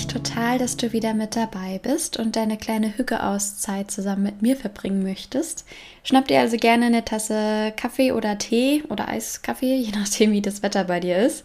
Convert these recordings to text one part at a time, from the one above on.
Mich total, dass du wieder mit dabei bist und deine kleine Hücke-Auszeit zusammen mit mir verbringen möchtest. Schnapp dir also gerne eine Tasse Kaffee oder Tee oder Eiskaffee, je nachdem, wie das Wetter bei dir ist,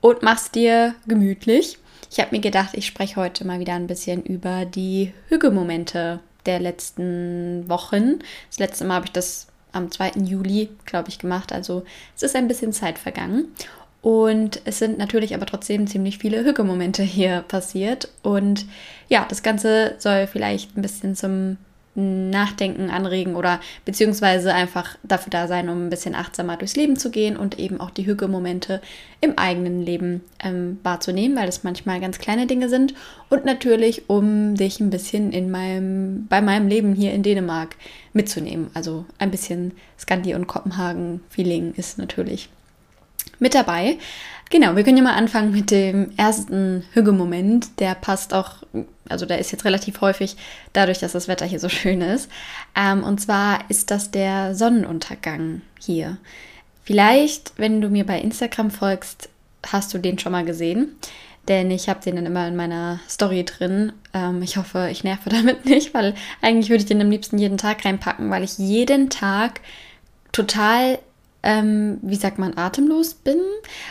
und mach's dir gemütlich. Ich habe mir gedacht, ich spreche heute mal wieder ein bisschen über die Hüge-Momente der letzten Wochen. Das letzte Mal habe ich das am 2. Juli, glaube ich, gemacht. Also es ist ein bisschen Zeit vergangen. Und es sind natürlich aber trotzdem ziemlich viele Hücke-Momente hier passiert. Und ja, das Ganze soll vielleicht ein bisschen zum Nachdenken anregen oder beziehungsweise einfach dafür da sein, um ein bisschen achtsamer durchs Leben zu gehen und eben auch die Hücke-Momente im eigenen Leben ähm, wahrzunehmen, weil das manchmal ganz kleine Dinge sind und natürlich, um dich ein bisschen in meinem, bei meinem Leben hier in Dänemark mitzunehmen. Also ein bisschen Skandi- und Kopenhagen-Feeling ist natürlich mit dabei. Genau, wir können ja mal anfangen mit dem ersten Hügemoment. Der passt auch, also der ist jetzt relativ häufig dadurch, dass das Wetter hier so schön ist. Ähm, und zwar ist das der Sonnenuntergang hier. Vielleicht, wenn du mir bei Instagram folgst, hast du den schon mal gesehen. Denn ich habe den dann immer in meiner Story drin. Ähm, ich hoffe, ich nerve damit nicht, weil eigentlich würde ich den am liebsten jeden Tag reinpacken, weil ich jeden Tag total ähm, wie sagt man, atemlos bin.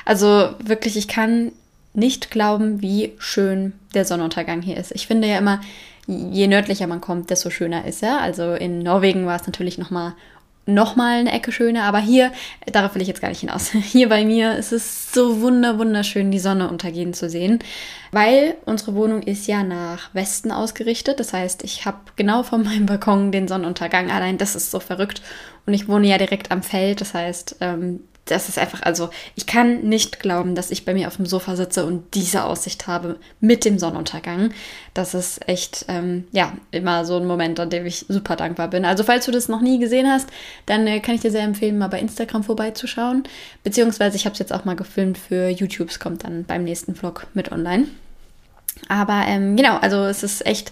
Also wirklich, ich kann nicht glauben, wie schön der Sonnenuntergang hier ist. Ich finde ja immer, je nördlicher man kommt, desto schöner ist er. Also in Norwegen war es natürlich noch mal noch mal eine Ecke schöner, aber hier, darauf will ich jetzt gar nicht hinaus. Hier bei mir ist es so wunder wunderschön, die Sonne untergehen zu sehen, weil unsere Wohnung ist ja nach Westen ausgerichtet. Das heißt, ich habe genau vor meinem Balkon den Sonnenuntergang. Allein das ist so verrückt. Und ich wohne ja direkt am Feld. Das heißt, ähm, das ist einfach, also ich kann nicht glauben, dass ich bei mir auf dem Sofa sitze und diese Aussicht habe mit dem Sonnenuntergang. Das ist echt, ähm, ja, immer so ein Moment, an dem ich super dankbar bin. Also falls du das noch nie gesehen hast, dann äh, kann ich dir sehr empfehlen, mal bei Instagram vorbeizuschauen. Beziehungsweise ich habe es jetzt auch mal gefilmt für YouTube. Es kommt dann beim nächsten Vlog mit online. Aber ähm, genau, also es ist echt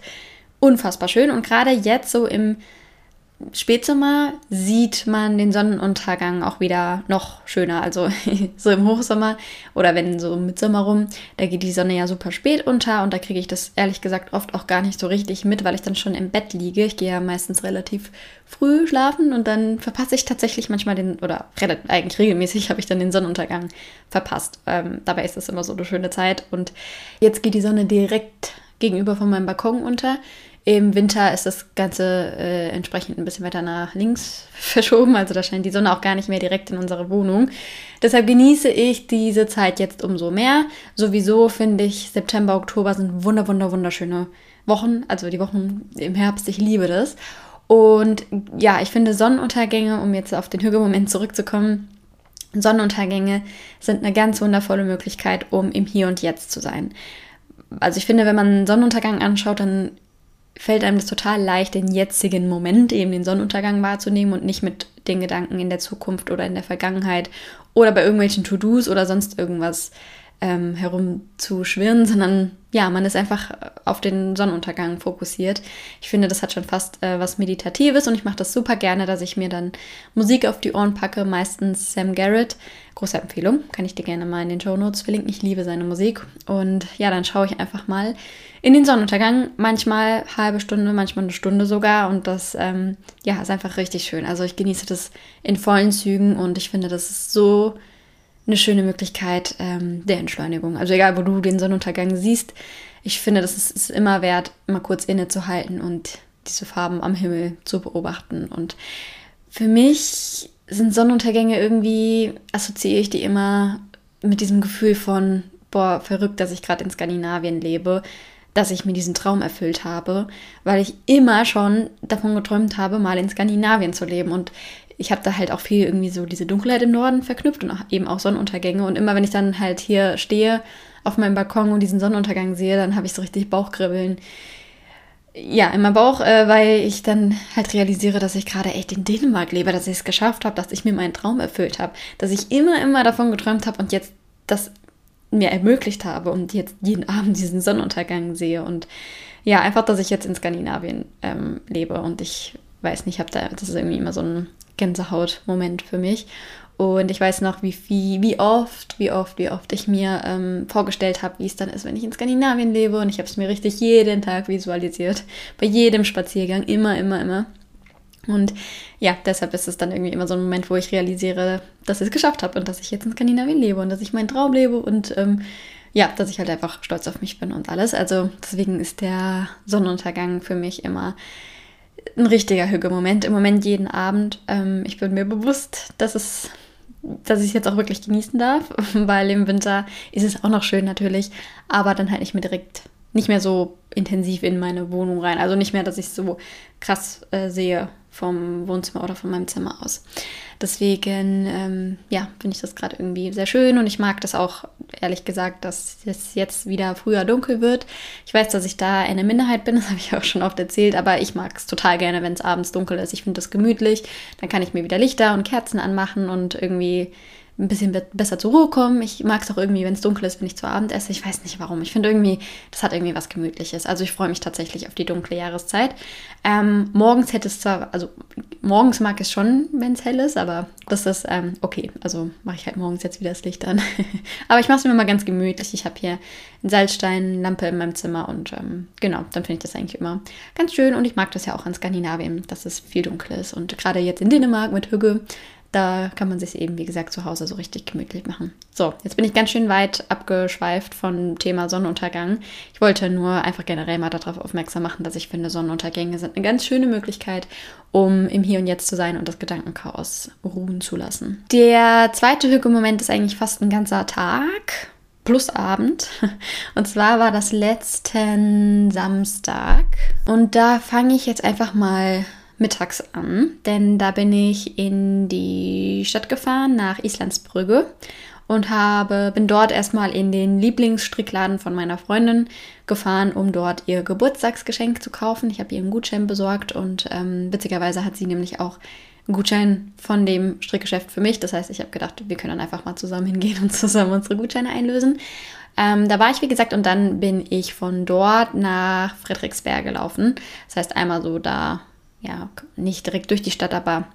unfassbar schön und gerade jetzt so im Spätsommer sieht man den Sonnenuntergang auch wieder noch schöner. Also so im Hochsommer oder wenn so im Mitsommer rum, da geht die Sonne ja super spät unter und da kriege ich das ehrlich gesagt oft auch gar nicht so richtig mit, weil ich dann schon im Bett liege. Ich gehe ja meistens relativ früh schlafen und dann verpasse ich tatsächlich manchmal den, oder eigentlich regelmäßig habe ich dann den Sonnenuntergang verpasst. Ähm, dabei ist das immer so eine schöne Zeit und jetzt geht die Sonne direkt gegenüber von meinem Balkon unter. Im Winter ist das Ganze äh, entsprechend ein bisschen weiter nach links verschoben, also da scheint die Sonne auch gar nicht mehr direkt in unsere Wohnung. Deshalb genieße ich diese Zeit jetzt umso mehr. Sowieso finde ich, September, Oktober sind wunder, wunder, wunderschöne Wochen, also die Wochen im Herbst, ich liebe das. Und ja, ich finde Sonnenuntergänge, um jetzt auf den Hügelmoment zurückzukommen, Sonnenuntergänge sind eine ganz wundervolle Möglichkeit, um im Hier und Jetzt zu sein. Also ich finde, wenn man einen Sonnenuntergang anschaut, dann fällt einem das total leicht, den jetzigen Moment, eben den Sonnenuntergang wahrzunehmen und nicht mit den Gedanken in der Zukunft oder in der Vergangenheit oder bei irgendwelchen To-Dos oder sonst irgendwas ähm, herumzuschwirren, sondern ja, man ist einfach auf den Sonnenuntergang fokussiert. Ich finde, das hat schon fast äh, was Meditatives und ich mache das super gerne, dass ich mir dann Musik auf die Ohren packe, meistens Sam Garrett. Große Empfehlung, kann ich dir gerne mal in den Show Notes verlinken. Ich liebe seine Musik und ja, dann schaue ich einfach mal in den Sonnenuntergang. Manchmal halbe Stunde, manchmal eine Stunde sogar und das ähm, ja, ist einfach richtig schön. Also ich genieße das in vollen Zügen und ich finde, das ist so eine schöne Möglichkeit ähm, der Entschleunigung. Also egal, wo du den Sonnenuntergang siehst, ich finde, das ist, ist immer wert, mal kurz innezuhalten und diese Farben am Himmel zu beobachten. Und für mich sind Sonnenuntergänge irgendwie, assoziiere ich die immer mit diesem Gefühl von, boah, verrückt, dass ich gerade in Skandinavien lebe, dass ich mir diesen Traum erfüllt habe, weil ich immer schon davon geträumt habe, mal in Skandinavien zu leben. Und ich habe da halt auch viel irgendwie so diese Dunkelheit im Norden verknüpft und auch eben auch Sonnenuntergänge. Und immer wenn ich dann halt hier stehe auf meinem Balkon und diesen Sonnenuntergang sehe, dann habe ich so richtig Bauchkribbeln. ja, in meinem Bauch, äh, weil ich dann halt realisiere, dass ich gerade echt in Dänemark lebe, dass ich es geschafft habe, dass ich mir meinen Traum erfüllt habe, dass ich immer, immer davon geträumt habe und jetzt das mir ermöglicht habe und jetzt jeden Abend diesen Sonnenuntergang sehe und ja, einfach, dass ich jetzt in Skandinavien ähm, lebe und ich weiß nicht, habe da, das ist irgendwie immer so ein Gänsehaut-Moment für mich und ich weiß noch, wie, wie, wie oft, wie oft, wie oft ich mir ähm, vorgestellt habe, wie es dann ist, wenn ich in Skandinavien lebe. Und ich habe es mir richtig jeden Tag visualisiert. Bei jedem Spaziergang, immer, immer, immer. Und ja, deshalb ist es dann irgendwie immer so ein Moment, wo ich realisiere, dass ich es geschafft habe und dass ich jetzt in Skandinavien lebe und dass ich meinen Traum lebe und ähm, ja, dass ich halt einfach stolz auf mich bin und alles. Also deswegen ist der Sonnenuntergang für mich immer ein richtiger Hüge-Moment. Im Moment jeden Abend. Ähm, ich bin mir bewusst, dass es dass ich es jetzt auch wirklich genießen darf, weil im Winter ist es auch noch schön natürlich, aber dann halt nicht mehr direkt, nicht mehr so intensiv in meine Wohnung rein. Also nicht mehr, dass ich es so krass äh, sehe vom Wohnzimmer oder von meinem Zimmer aus. Deswegen, ähm, ja, finde ich das gerade irgendwie sehr schön und ich mag das auch, ehrlich gesagt, dass es jetzt wieder früher dunkel wird. Ich weiß, dass ich da eine Minderheit bin, das habe ich auch schon oft erzählt, aber ich mag es total gerne, wenn es abends dunkel ist. Ich finde das gemütlich. Dann kann ich mir wieder Lichter und Kerzen anmachen und irgendwie ein bisschen besser zur Ruhe kommen. Ich mag es auch irgendwie, wenn es dunkel ist, wenn ich zu Abend esse. Ich weiß nicht warum. Ich finde irgendwie, das hat irgendwie was Gemütliches. Also ich freue mich tatsächlich auf die dunkle Jahreszeit. Ähm, morgens hätte es zwar, also morgens mag es schon, wenn es hell ist, aber das ist ähm, okay. Also mache ich halt morgens jetzt wieder das Licht an. aber ich mache es mir mal ganz gemütlich. Ich habe hier eine Salzsteinlampe in meinem Zimmer und ähm, genau, dann finde ich das eigentlich immer ganz schön. Und ich mag das ja auch an Skandinavien, dass es viel dunkel ist. Und gerade jetzt in Dänemark mit Hügge da kann man sich eben, wie gesagt, zu Hause so richtig gemütlich machen. So, jetzt bin ich ganz schön weit abgeschweift vom Thema Sonnenuntergang. Ich wollte nur einfach generell mal darauf aufmerksam machen, dass ich finde, Sonnenuntergänge sind eine ganz schöne Möglichkeit, um im Hier und Jetzt zu sein und das Gedankenchaos ruhen zu lassen. Der zweite Hügelmoment ist eigentlich fast ein ganzer Tag plus Abend. Und zwar war das letzten Samstag. Und da fange ich jetzt einfach mal mittags an, denn da bin ich in die Stadt gefahren, nach Islandsbrügge und habe, bin dort erstmal in den Lieblingsstrickladen von meiner Freundin gefahren, um dort ihr Geburtstagsgeschenk zu kaufen. Ich habe ihr einen Gutschein besorgt und ähm, witzigerweise hat sie nämlich auch einen Gutschein von dem Strickgeschäft für mich. Das heißt, ich habe gedacht, wir können dann einfach mal zusammen hingehen und zusammen unsere Gutscheine einlösen. Ähm, da war ich, wie gesagt, und dann bin ich von dort nach Frederiksberg gelaufen. Das heißt, einmal so da ja, nicht direkt durch die Stadt, aber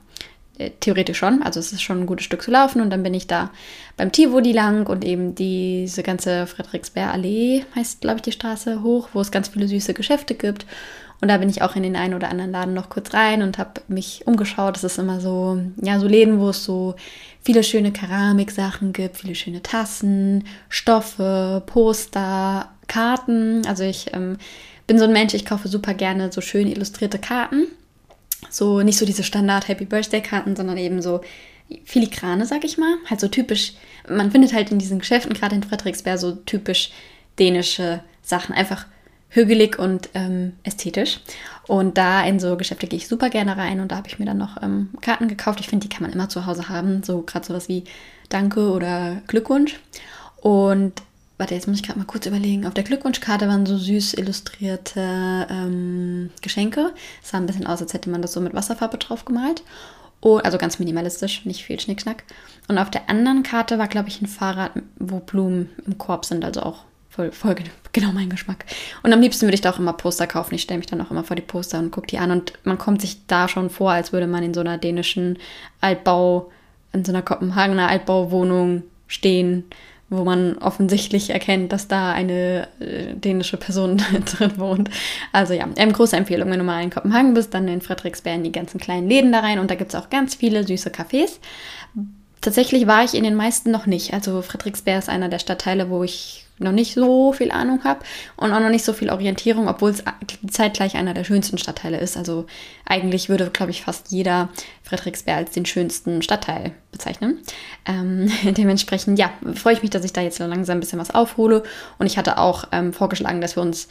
äh, theoretisch schon. Also es ist schon ein gutes Stück zu laufen und dann bin ich da beim Tivoli lang und eben diese ganze Friedrichsberg-Allee heißt, glaube ich, die Straße hoch, wo es ganz viele süße Geschäfte gibt. Und da bin ich auch in den einen oder anderen Laden noch kurz rein und habe mich umgeschaut. Das ist immer so, ja, so Läden, wo es so viele schöne Keramiksachen gibt, viele schöne Tassen, Stoffe, Poster, Karten. Also ich ähm, bin so ein Mensch, ich kaufe super gerne so schön illustrierte Karten so nicht so diese Standard Happy Birthday Karten, sondern eben so filigrane, sag ich mal. Halt so typisch, man findet halt in diesen Geschäften, gerade in Frederiksberg, so typisch dänische Sachen. Einfach hügelig und ähm, ästhetisch. Und da in so Geschäfte gehe ich super gerne rein und da habe ich mir dann noch ähm, Karten gekauft. Ich finde, die kann man immer zu Hause haben. So gerade sowas wie Danke oder Glückwunsch. Und warte, jetzt muss ich gerade mal kurz überlegen. Auf der Glückwunschkarte waren so süß illustrierte ähm, Geschenke. Es sah ein bisschen aus, als hätte man das so mit Wasserfarbe drauf gemalt. Oh, also ganz minimalistisch, nicht viel Schnickschnack. Und auf der anderen Karte war, glaube ich, ein Fahrrad, wo Blumen im Korb sind, also auch voll, voll genau mein Geschmack. Und am liebsten würde ich da auch immer Poster kaufen. Ich stelle mich dann auch immer vor die Poster und gucke die an. Und man kommt sich da schon vor, als würde man in so einer dänischen Altbau, in so einer Kopenhagener Altbauwohnung stehen wo man offensichtlich erkennt, dass da eine äh, dänische Person drin wohnt. Also ja, ähm, große Empfehlung, wenn du mal in Kopenhagen bist, dann in Frederiksberg in die ganzen kleinen Läden da rein und da gibt es auch ganz viele süße Cafés. Tatsächlich war ich in den meisten noch nicht. Also Frederiksberg ist einer der Stadtteile, wo ich noch nicht so viel Ahnung habe und auch noch nicht so viel Orientierung, obwohl es zeitgleich einer der schönsten Stadtteile ist. Also eigentlich würde, glaube ich, fast jeder Frederiksberg als den schönsten Stadtteil bezeichnen. Ähm, dementsprechend, ja, freue ich mich, dass ich da jetzt langsam ein bisschen was aufhole. Und ich hatte auch ähm, vorgeschlagen, dass wir uns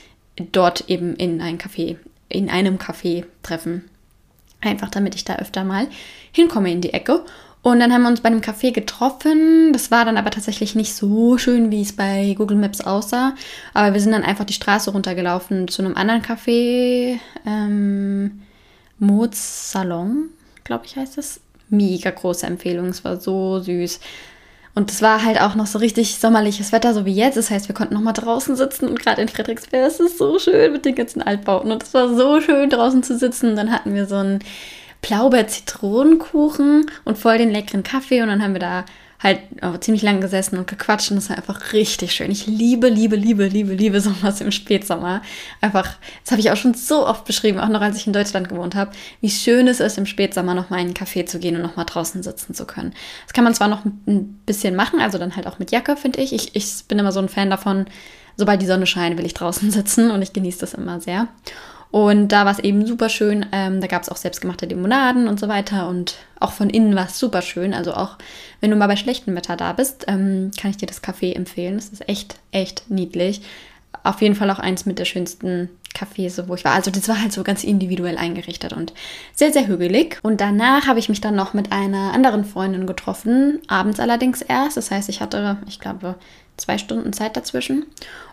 dort eben in ein Café, in einem Café treffen. Einfach damit ich da öfter mal hinkomme in die Ecke Und dann haben wir uns bei einem Café getroffen. Das war dann aber tatsächlich nicht so schön, wie es bei Google Maps aussah. Aber wir sind dann einfach die Straße runtergelaufen zu einem anderen Café. Ähm, Mods Salon, glaube ich, heißt es. Mega große Empfehlung. Es war so süß. Und es war halt auch noch so richtig sommerliches Wetter, so wie jetzt. Das heißt, wir konnten noch mal draußen sitzen und gerade in Frederiksberg ist es so schön mit den ganzen Altbauten. Und es war so schön draußen zu sitzen. Und dann hatten wir so einen Blaubeer-Zitronenkuchen und voll den leckeren Kaffee. Und dann haben wir da halt oh, ziemlich lang gesessen und gequatscht und das war einfach richtig schön. Ich liebe, liebe, liebe, liebe, liebe sowas im Spätsommer. Einfach, das habe ich auch schon so oft beschrieben, auch noch als ich in Deutschland gewohnt habe, wie schön es ist, im Spätsommer noch mal in einen Café zu gehen und noch mal draußen sitzen zu können. Das kann man zwar noch ein bisschen machen, also dann halt auch mit Jacke, finde ich. ich. Ich bin immer so ein Fan davon, sobald die Sonne scheint, will ich draußen sitzen und ich genieße das immer sehr. Und da war es eben super schön. Ähm, da gab es auch selbstgemachte Limonaden und so weiter. Und auch von innen war es super schön. Also auch wenn du mal bei schlechtem Wetter da bist, ähm, kann ich dir das Café empfehlen. Das ist echt, echt niedlich. Auf jeden Fall auch eins mit der schönsten Cafés, wo ich war. Also das war halt so ganz individuell eingerichtet und sehr, sehr hügelig. Und danach habe ich mich dann noch mit einer anderen Freundin getroffen, abends allerdings erst. Das heißt, ich hatte, ich glaube, zwei Stunden Zeit dazwischen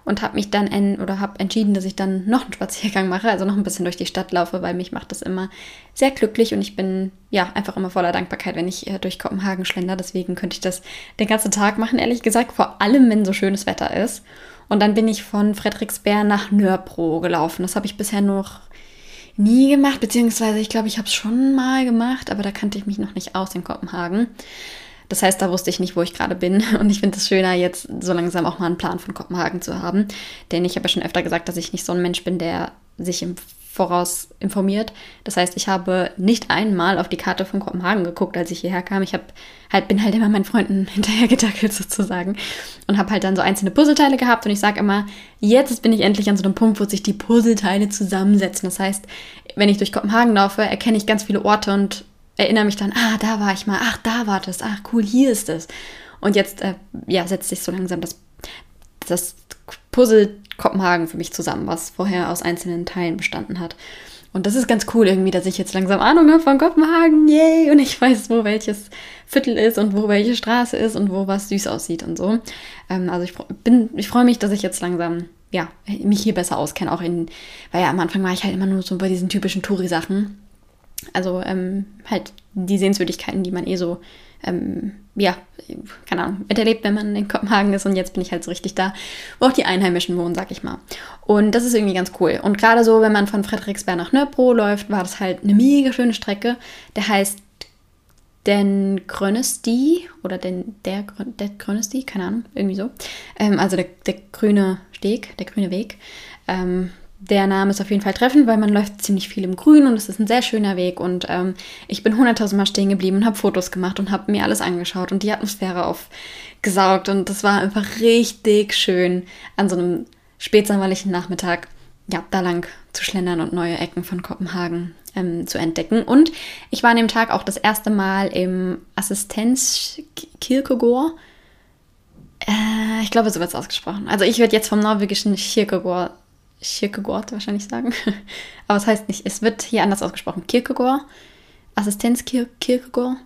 und habe mich dann en oder habe entschieden, dass ich dann noch einen Spaziergang mache, also noch ein bisschen durch die Stadt laufe, weil mich macht das immer sehr glücklich und ich bin ja einfach immer voller Dankbarkeit, wenn ich äh, durch Kopenhagen schlender. Deswegen könnte ich das den ganzen Tag machen, ehrlich gesagt, vor allem wenn so schönes Wetter ist. Und dann bin ich von Frederiksberg nach Nörbro gelaufen. Das habe ich bisher noch nie gemacht, beziehungsweise ich glaube, ich habe es schon mal gemacht, aber da kannte ich mich noch nicht aus in Kopenhagen. Das heißt, da wusste ich nicht, wo ich gerade bin. Und ich finde es schöner, jetzt so langsam auch mal einen Plan von Kopenhagen zu haben. Denn ich habe ja schon öfter gesagt, dass ich nicht so ein Mensch bin, der sich im Voraus informiert. Das heißt, ich habe nicht einmal auf die Karte von Kopenhagen geguckt, als ich hierher kam. Ich habe halt bin halt immer meinen Freunden hinterhergedackelt sozusagen und habe halt dann so einzelne Puzzleteile gehabt und ich sage immer, jetzt bin ich endlich an so einem Punkt, wo sich die Puzzleteile zusammensetzen. Das heißt, wenn ich durch Kopenhagen laufe, erkenne ich ganz viele Orte und erinnere mich dann, ah, da war ich mal, ach, da war das, ach, cool, hier ist es. Und jetzt, äh, ja, setzt sich so langsam das, das Puzzle Kopenhagen für mich zusammen, was vorher aus einzelnen Teilen bestanden hat. Und das ist ganz cool irgendwie, dass ich jetzt langsam Ahnung habe von Kopenhagen, yay! Und ich weiß, wo welches Viertel ist und wo welche Straße ist und wo was süß aussieht und so. Ähm, also ich ich freue mich, dass ich jetzt langsam, ja, mich hier besser auskenne, auch in, weil ja am Anfang war ich halt immer nur so bei diesen typischen Touri-Sachen also ähm, halt die Sehenswürdigkeiten, die man eh so, ähm, ja, keine Ahnung, miterlebt, wenn man in Kopenhagen ist. Und jetzt bin ich halt so richtig da, wo auch die Einheimischen wohnen, sag ich mal. Und das ist irgendwie ganz cool. Und gerade so, wenn man von Frederiksberg nach Nörbro läuft, war das halt eine mega schöne Strecke. Der heißt den Grönesti oder den, der, der Grönesti, keine Ahnung, irgendwie so. Ähm, also der, der grüne Steg, der grüne Weg. Ähm, der Name ist auf jeden Fall treffend, weil man läuft ziemlich viel im Grün und es ist ein sehr schöner Weg. Und ähm, ich bin hunderttausendmal stehen geblieben und habe Fotos gemacht und habe mir alles angeschaut und die Atmosphäre aufgesaugt. Und das war einfach richtig schön, an so einem spätsommerlichen Nachmittag ja, da lang zu schlendern und neue Ecken von Kopenhagen ähm, zu entdecken. Und ich war an dem Tag auch das erste Mal im Assistenzkirkegård. Äh, ich glaube, so wird es ausgesprochen. Also ich werde jetzt vom norwegischen Kierkegaard Kierkegaard wahrscheinlich sagen. Aber es heißt nicht, es wird hier anders ausgesprochen. Kierkegaard, Assistenz Kierkegaard.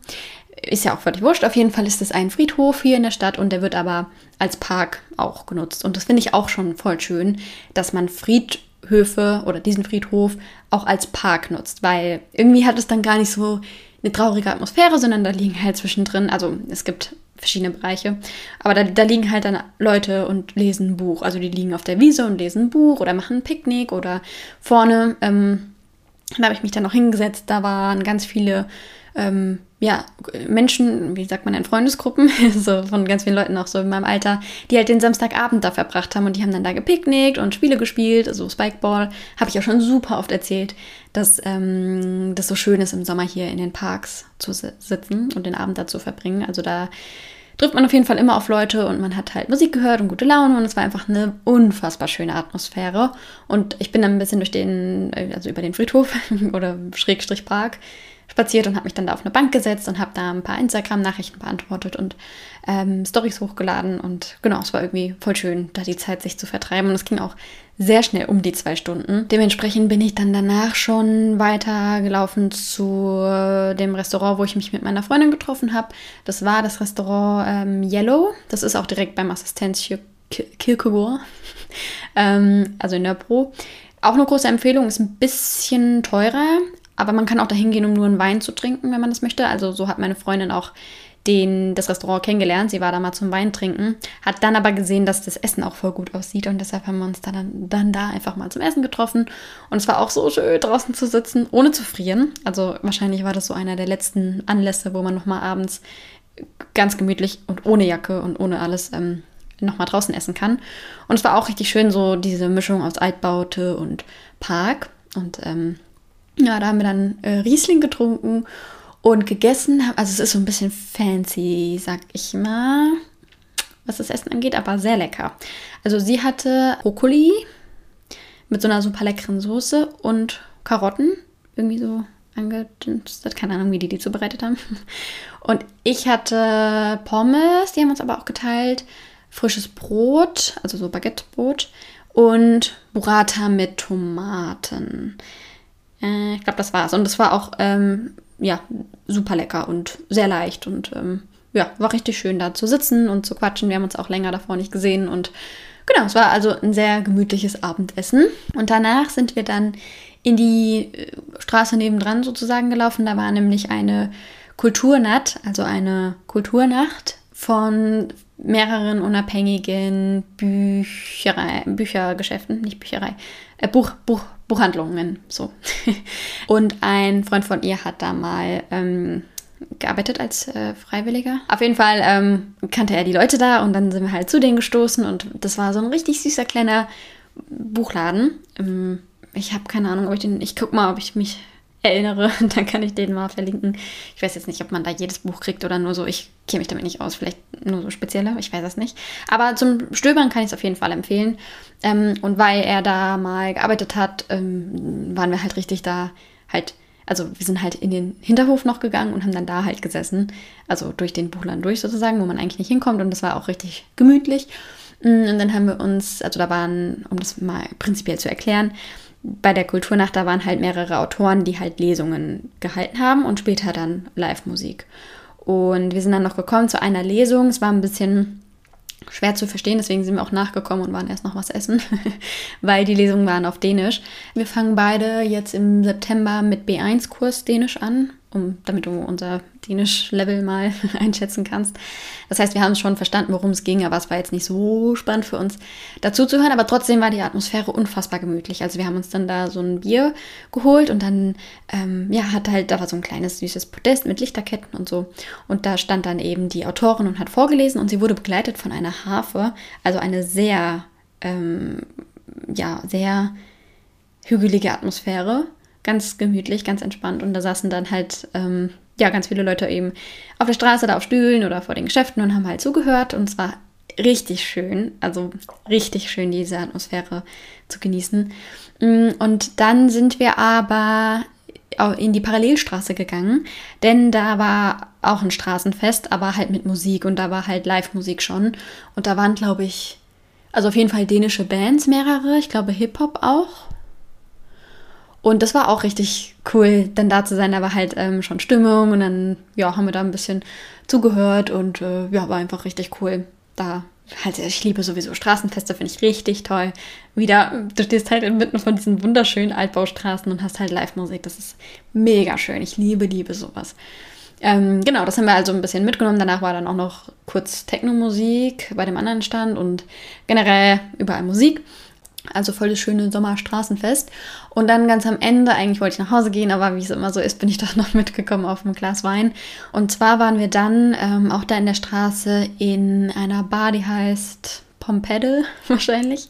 Ist ja auch völlig wurscht. Auf jeden Fall ist es ein Friedhof hier in der Stadt und der wird aber als Park auch genutzt. Und das finde ich auch schon voll schön, dass man Friedhöfe oder diesen Friedhof auch als Park nutzt, weil irgendwie hat es dann gar nicht so eine traurige Atmosphäre, sondern da liegen halt zwischendrin, also es gibt verschiedene Bereiche. Aber da, da liegen halt dann Leute und lesen ein Buch. Also die liegen auf der Wiese und lesen ein Buch oder machen ein Picknick oder vorne. Ähm, da habe ich mich dann noch hingesetzt. Da waren ganz viele ähm, ja, Menschen, wie sagt man in Freundesgruppen, so von ganz vielen Leuten auch so in meinem Alter, die halt den Samstagabend da verbracht haben und die haben dann da gepicknickt und Spiele gespielt, also Spikeball, habe ich auch schon super oft erzählt, dass ähm, das so schön ist im Sommer hier in den Parks zu sitzen und den Abend da zu verbringen. Also da trifft man auf jeden Fall immer auf Leute und man hat halt Musik gehört und gute Laune und es war einfach eine unfassbar schöne Atmosphäre. Und ich bin dann ein bisschen durch den, also über den Friedhof oder Schrägstrich Park spaziert und habe mich dann da auf eine Bank gesetzt und habe da ein paar Instagram-Nachrichten beantwortet und ähm, Stories hochgeladen. Und genau, es war irgendwie voll schön, da die Zeit sich zu vertreiben. Und es ging auch sehr schnell um die zwei Stunden. Dementsprechend bin ich dann danach schon weitergelaufen zu äh, dem Restaurant, wo ich mich mit meiner Freundin getroffen habe. Das war das Restaurant ähm, Yellow. Das ist auch direkt beim Assistenz Kierkegaard, ähm, also in der Pro. Auch eine große Empfehlung, ist ein bisschen teurer, aber man kann auch dahin gehen, um nur einen Wein zu trinken, wenn man das möchte. Also so hat meine Freundin auch den, das Restaurant kennengelernt. Sie war da mal zum Wein trinken, hat dann aber gesehen, dass das Essen auch voll gut aussieht und deshalb haben wir uns dann, dann da einfach mal zum Essen getroffen. Und es war auch so schön, draußen zu sitzen, ohne zu frieren. Also wahrscheinlich war das so einer der letzten Anlässe, wo man nochmal abends ganz gemütlich und ohne Jacke und ohne alles ähm, nochmal draußen essen kann. Und es war auch richtig schön, so diese Mischung aus Altbaute und Park. Und ähm, ja, da haben wir dann äh, Riesling getrunken und gegessen. Also es ist so ein bisschen fancy, sag ich mal, was das Essen angeht, aber sehr lecker. Also sie hatte Brokkoli mit so einer super leckeren Soße und Karotten, irgendwie so angedünstet. Keine Ahnung, wie die die zubereitet haben. Und ich hatte Pommes, die haben uns aber auch geteilt frisches Brot, also so Baguettebrot und Burrata mit Tomaten. Äh, ich glaube, das war's. Und das war auch ähm, ja, super lecker und sehr leicht und ähm, ja, war richtig schön da zu sitzen und zu quatschen. Wir haben uns auch länger davor nicht gesehen und genau, es war also ein sehr gemütliches Abendessen. Und danach sind wir dann in die äh, Straße nebendran sozusagen gelaufen. Da war nämlich eine Kulturnacht, also eine Kulturnacht von mehreren unabhängigen Bücherei, Büchergeschäften, nicht Bücherei, äh, Buch, Buch, Buchhandlungen, so. Und ein Freund von ihr hat da mal ähm, gearbeitet als äh, Freiwilliger. Auf jeden Fall ähm, kannte er die Leute da und dann sind wir halt zu denen gestoßen und das war so ein richtig süßer kleiner Buchladen. Ähm, ich habe keine Ahnung, ob ich den, ich guck mal, ob ich mich erinnere, dann kann ich den mal verlinken. Ich weiß jetzt nicht, ob man da jedes Buch kriegt oder nur so. Ich kenne mich damit nicht aus. Vielleicht nur so spezielle, ich weiß es nicht. Aber zum Stöbern kann ich es auf jeden Fall empfehlen. Ähm, und weil er da mal gearbeitet hat, ähm, waren wir halt richtig da halt. Also wir sind halt in den Hinterhof noch gegangen und haben dann da halt gesessen. Also durch den Buchladen durch sozusagen, wo man eigentlich nicht hinkommt. Und das war auch richtig gemütlich. Mm, und dann haben wir uns, also da waren, um das mal prinzipiell zu erklären, bei der Kulturnacht, da waren halt mehrere Autoren, die halt Lesungen gehalten haben und später dann Live-Musik. Und wir sind dann noch gekommen zu einer Lesung. Es war ein bisschen schwer zu verstehen, deswegen sind wir auch nachgekommen und waren erst noch was essen, weil die Lesungen waren auf Dänisch. Wir fangen beide jetzt im September mit B1-Kurs Dänisch an um, damit du unser Dänisch-Level mal einschätzen kannst. Das heißt, wir haben schon verstanden, worum es ging, aber es war jetzt nicht so spannend für uns dazu zu hören. Aber trotzdem war die Atmosphäre unfassbar gemütlich. Also wir haben uns dann da so ein Bier geholt und dann, ähm, ja, hat halt, da war so ein kleines süßes Podest mit Lichterketten und so. Und da stand dann eben die Autorin und hat vorgelesen und sie wurde begleitet von einer Harfe, also eine sehr, ähm, ja, sehr hügelige Atmosphäre ganz gemütlich, ganz entspannt. Und da saßen dann halt, ähm, ja, ganz viele Leute eben auf der Straße oder auf Stühlen oder vor den Geschäften und haben halt zugehört. Und es war richtig schön, also richtig schön, diese Atmosphäre zu genießen. Mm, und dann sind wir aber in die Parallelstraße gegangen, denn da war auch ein Straßenfest, aber halt mit Musik und da war halt Live-Musik schon. Und da waren, glaube ich, also auf jeden Fall dänische Bands, mehrere, ich glaube Hip-Hop auch. Und das war auch richtig cool, dann da zu sein. Da war halt ähm, schon Stimmung und dann ja, haben wir da ein bisschen zugehört und äh, ja, war einfach richtig cool. Da halt, ich liebe sowieso Straßenfeste, finde ich richtig toll. Wieder, du stehst halt inmitten von diesen wunderschönen Altbaustraßen und hast halt Live-Musik. Das ist mega schön. Ich liebe, liebe sowas. Ähm, genau, das haben wir also ein bisschen mitgenommen. Danach war dann auch noch kurz Techno-Musik bei dem anderen Stand und generell überall Musik. Also voll das schöne Sommerstraßenfest. Und dann ganz am Ende, eigentlich wollte ich nach Hause gehen, aber wie es immer so ist, bin ich doch noch mitgekommen auf ein Glas Wein. Und zwar waren wir dann ähm, auch da in der Straße in einer Bar, die heißt Pompedel wahrscheinlich.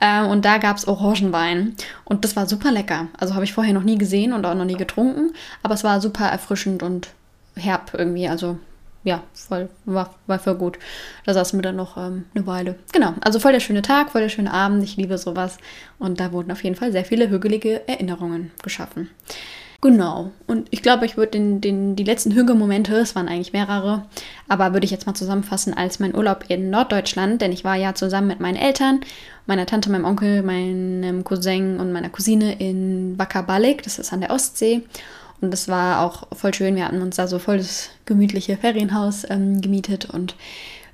Ähm, und da gab es Orangenwein. Und das war super lecker. Also habe ich vorher noch nie gesehen und auch noch nie getrunken. Aber es war super erfrischend und herb irgendwie. Also ja, voll, war, war voll gut. Da saßen wir dann noch ähm, eine Weile. Genau, also voll der schöne Tag, voll der schöne Abend. Ich liebe sowas. Und da wurden auf jeden Fall sehr viele hügelige Erinnerungen geschaffen. Genau. Und ich glaube, ich würde den, den, die letzten Hügelmomente, es waren eigentlich mehrere, aber würde ich jetzt mal zusammenfassen als mein Urlaub in Norddeutschland, denn ich war ja zusammen mit meinen Eltern, meiner Tante, meinem Onkel, meinem Cousin und meiner Cousine in Wackerbalik, das ist an der Ostsee. Und das war auch voll schön. Wir hatten uns da so voll das gemütliche Ferienhaus ähm, gemietet und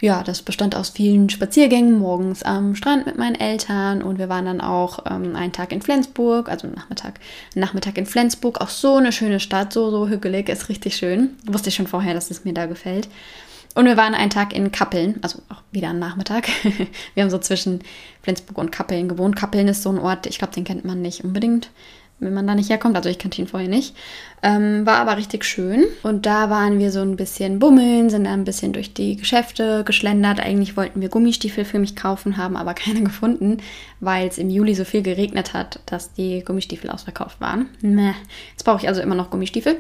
ja, das bestand aus vielen Spaziergängen morgens am Strand mit meinen Eltern und wir waren dann auch ähm, einen Tag in Flensburg, also Nachmittag, Nachmittag in Flensburg, auch so eine schöne Stadt, so, so hügelig, ist richtig schön. Wusste ich schon vorher, dass es mir da gefällt. Und wir waren einen Tag in Kappeln, also auch wieder am Nachmittag. wir haben so zwischen Flensburg und Kappeln gewohnt. Kappeln ist so ein Ort, ich glaube, den kennt man nicht unbedingt wenn man da nicht herkommt. Also ich kannte ihn vorher nicht. Ähm, war aber richtig schön. Und da waren wir so ein bisschen bummeln, sind ein bisschen durch die Geschäfte geschlendert. Eigentlich wollten wir Gummistiefel für mich kaufen, haben aber keine gefunden, weil es im Juli so viel geregnet hat, dass die Gummistiefel ausverkauft waren. Meh. Jetzt brauche ich also immer noch Gummistiefel,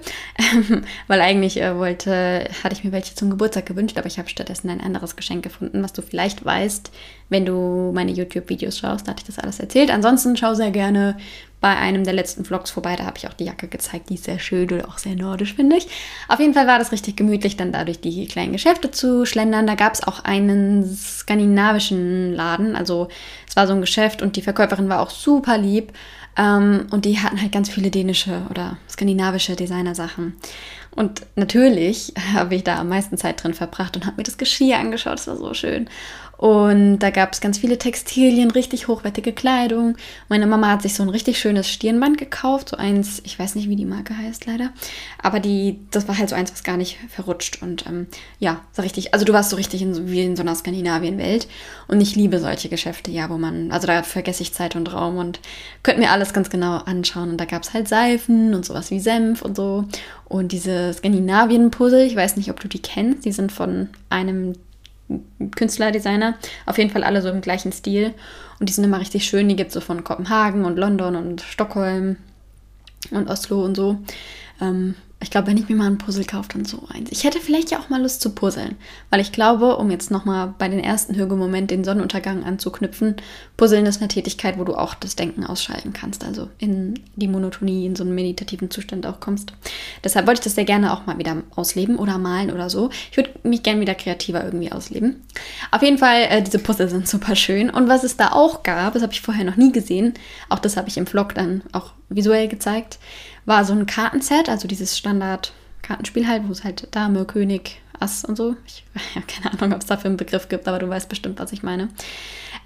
weil eigentlich äh, wollte, hatte ich mir welche zum Geburtstag gewünscht, aber ich habe stattdessen ein anderes Geschenk gefunden, was du vielleicht weißt, wenn du meine YouTube-Videos schaust. Da hatte ich das alles erzählt. Ansonsten schau sehr gerne bei einem der letzten Vlogs vorbei. Da habe ich auch die Jacke gezeigt. Die ist sehr schön oder auch sehr nordisch, finde ich. Auf jeden Fall war das richtig gemütlich, dann dadurch die kleinen Geschäfte zu schlendern. Da gab es auch einen skandinavischen Laden. Also es war so ein Geschäft und die Verkäuferin war auch super lieb. Ähm, und die hatten halt ganz viele dänische oder skandinavische Designersachen. Und natürlich habe ich da am meisten Zeit drin verbracht und habe mir das Geschirr angeschaut. Das war so schön. Und da gab es ganz viele Textilien, richtig hochwertige Kleidung. Meine Mama hat sich so ein richtig schönes Stirnband gekauft, so eins, ich weiß nicht, wie die Marke heißt leider, aber die, das war halt so eins, was gar nicht verrutscht. Und ähm, ja, so richtig, also du warst so richtig in, wie in so einer Skandinavien-Welt. Und ich liebe solche Geschäfte, ja, wo man, also da vergesse ich Zeit und Raum und könnte mir alles ganz genau anschauen. Und da gab es halt Seifen und sowas wie Senf und so. Und diese Skandinavien-Puzzle, ich weiß nicht, ob du die kennst, die sind von einem Künstler, Designer. Auf jeden Fall alle so im gleichen Stil. Und die sind immer richtig schön. Die gibt es so von Kopenhagen und London und Stockholm und Oslo und so. Ähm, ich glaube, wenn ich mir mal ein Puzzle kaufe, dann so eins. Ich hätte vielleicht ja auch mal Lust zu puzzeln, weil ich glaube, um jetzt nochmal bei den ersten Hügelmoment den Sonnenuntergang anzuknüpfen, Puzzeln ist eine Tätigkeit, wo du auch das Denken ausschalten kannst, also in die Monotonie, in so einen meditativen Zustand auch kommst. Deshalb wollte ich das sehr gerne auch mal wieder ausleben oder malen oder so. Ich würde mich gerne wieder kreativer irgendwie ausleben. Auf jeden Fall, äh, diese Puzzle sind super schön. Und was es da auch gab, das habe ich vorher noch nie gesehen, auch das habe ich im Vlog dann auch visuell gezeigt, war so ein Kartenset, also dieses Standard-Kartenspiel halt, wo es halt Dame, König, Ass und so. Ich habe keine Ahnung, ob es dafür einen Begriff gibt, aber du weißt bestimmt, was ich meine.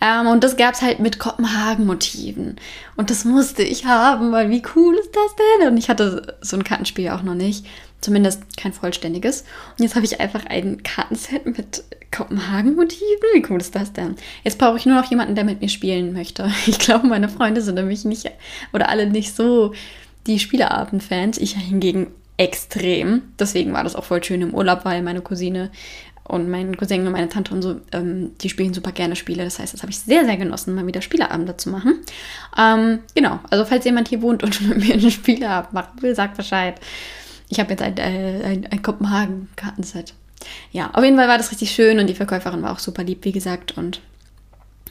Ähm, und das gab es halt mit Kopenhagen-Motiven. Und das musste ich haben, weil wie cool ist das denn? Und ich hatte so ein Kartenspiel auch noch nicht. Zumindest kein vollständiges. Und jetzt habe ich einfach ein Kartenset mit Kopenhagen-Motiven. Wie cool ist das denn? Jetzt brauche ich nur noch jemanden, der mit mir spielen möchte. Ich glaube, meine Freunde sind nämlich nicht oder alle nicht so die Spieleabend-Fans. Ich hingegen extrem. Deswegen war das auch voll schön im Urlaub, weil meine Cousine und mein Cousin und meine Tante und so, ähm, die spielen super gerne Spiele. Das heißt, das habe ich sehr, sehr genossen, mal wieder Spieleabende zu machen. Ähm, genau, also falls jemand hier wohnt und mit mir einen Spieleabend machen will, sagt Bescheid. Ich habe jetzt ein, äh, ein, ein Kopenhagen-Kartenset. Ja, auf jeden Fall war das richtig schön und die Verkäuferin war auch super lieb, wie gesagt. Und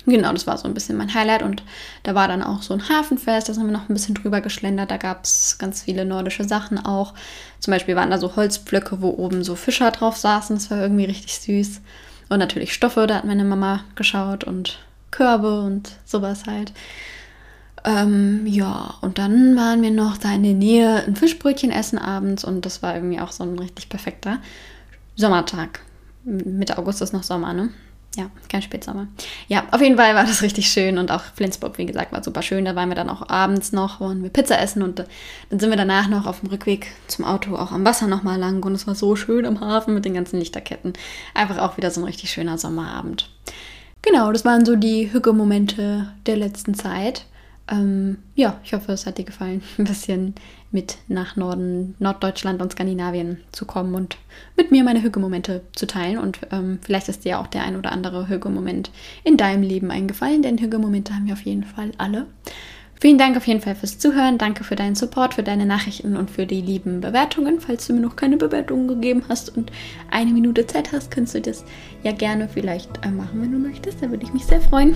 Genau, das war so ein bisschen mein Highlight und da war dann auch so ein Hafenfest, da sind wir noch ein bisschen drüber geschlendert, da gab es ganz viele nordische Sachen auch. Zum Beispiel waren da so Holzpflöcke, wo oben so Fischer drauf saßen, das war irgendwie richtig süß. Und natürlich Stoffe, da hat meine Mama geschaut und Körbe und sowas halt. Ähm, ja, und dann waren wir noch da in der Nähe ein Fischbrötchen essen abends und das war irgendwie auch so ein richtig perfekter Sommertag. Mitte August ist noch Sommer, ne? Ja, kein Spätsommer. Ja, auf jeden Fall war das richtig schön und auch Flensburg, wie gesagt, war super schön. Da waren wir dann auch abends noch, wollen wir Pizza essen und dann sind wir danach noch auf dem Rückweg zum Auto auch am Wasser nochmal lang und es war so schön am Hafen mit den ganzen Lichterketten. Einfach auch wieder so ein richtig schöner Sommerabend. Genau, das waren so die Hücke-Momente der letzten Zeit. Ähm, ja, ich hoffe, es hat dir gefallen, ein bisschen mit nach Norden, Norddeutschland und Skandinavien zu kommen und mit mir meine Hügelmomente zu teilen. Und ähm, vielleicht ist dir auch der ein oder andere Hügelmoment in deinem Leben eingefallen, denn Hügelmomente haben wir auf jeden Fall alle. Vielen Dank auf jeden Fall fürs Zuhören. Danke für deinen Support, für deine Nachrichten und für die lieben Bewertungen. Falls du mir noch keine Bewertungen gegeben hast und eine Minute Zeit hast, kannst du das ja gerne vielleicht äh, machen, wenn du möchtest. Da würde ich mich sehr freuen.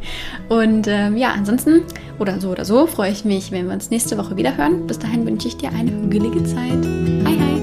und ähm, ja, ansonsten oder so oder so freue ich mich, wenn wir uns nächste Woche wieder hören. Bis dahin wünsche ich dir eine hügelige Zeit. Hi, hi.